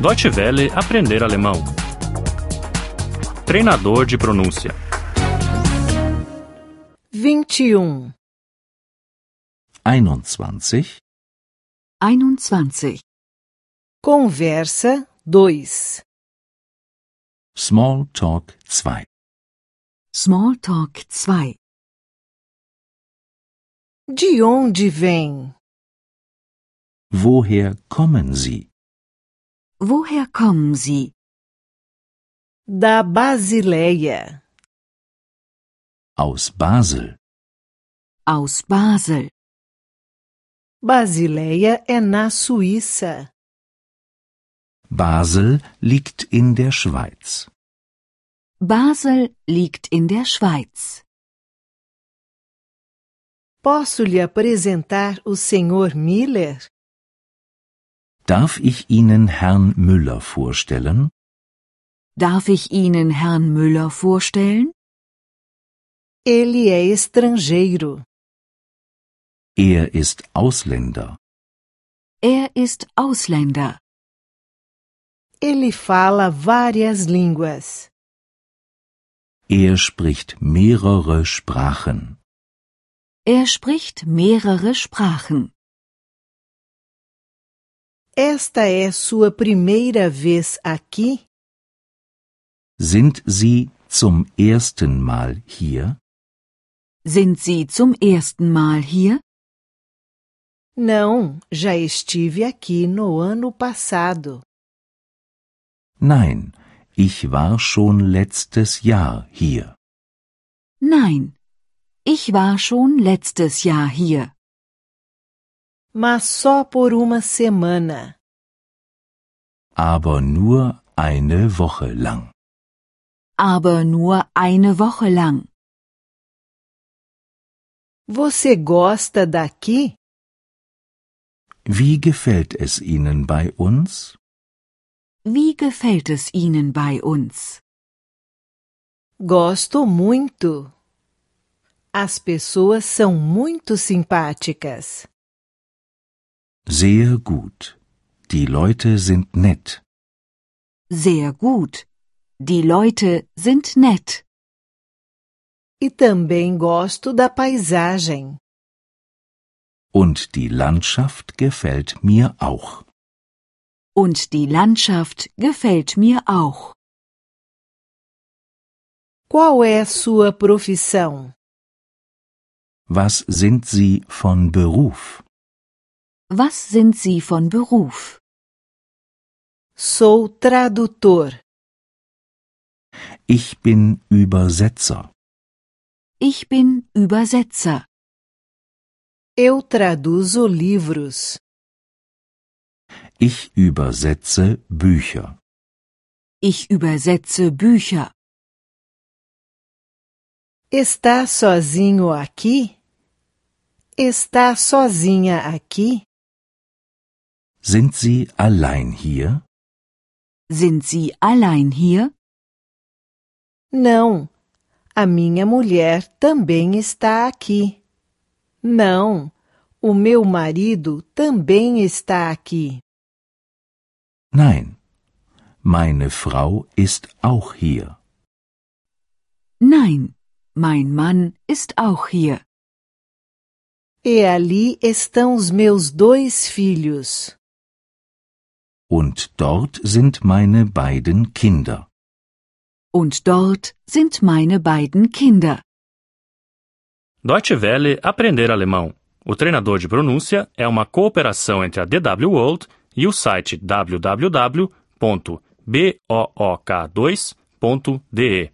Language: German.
Deutsche Welle aprender alemão. Treinador de pronúncia. 21. 21. 21. Conversa 2. Small Talk 2. Smalltalk 2. De onde vem? Woher kommen Sie? Woher kommen Sie? Da Basileia. Aus Basel. Aus Basel. Basileia é na Suíça. Basel liegt in der Schweiz. Basel liegt in der Schweiz. Posso lhe apresentar o Sr. Miller? Darf ich Ihnen Herrn Müller vorstellen? Darf ich Ihnen Herrn Müller vorstellen? Ele é estrangeiro. Er ist Ausländer. Er ist Ausländer. Ele fala várias línguas. Er spricht mehrere Sprachen. Er spricht mehrere Sprachen. Esta é sua primeira vez aqui? Sind Sie zum ersten Mal hier? Sind Sie zum ersten Mal hier? Não, já estive aqui no ano passado. Nein, ich war schon letztes Jahr hier. Nein. Ich war schon letztes Jahr hier. Mas só por uma semana. Aber nur eine Woche lang. Aber nur eine Woche lang. Você gosta daqui? Wie gefällt es Ihnen bei uns? Wie gefällt es Ihnen bei uns? Gosto muito. As pessoas são muito simpáticas. Sehr gut. Die Leute sind nett. Sehr gut. Die Leute sind nett. E também gosto da paisagem. Und die Landschaft gefällt mir auch. Und die Landschaft gefällt mir auch. Qual é a sua profissão? Was sind Sie von Beruf? Was sind Sie von Beruf? Sou tradutor. Ich bin Übersetzer. Ich bin Übersetzer. Eu traduzo livros. Ich übersetze Bücher. Ich übersetze Bücher. Está sozinho aqui? Está sozinha aqui? Sind Sie allein hier? Sind Sie allein hier? Não. A minha mulher também está aqui. Não. O meu marido também está aqui. Nein. Meine Frau ist auch hier. Nein. Mein Mann ist auch hier. E ali estão os meus dois filhos. Und dort sind meine beiden Kinder. Und dort sind meine beiden Kinder. Deutsche Welle aprender alemão. O treinador de pronúncia é uma cooperação entre a DW World e o site www.book2.de.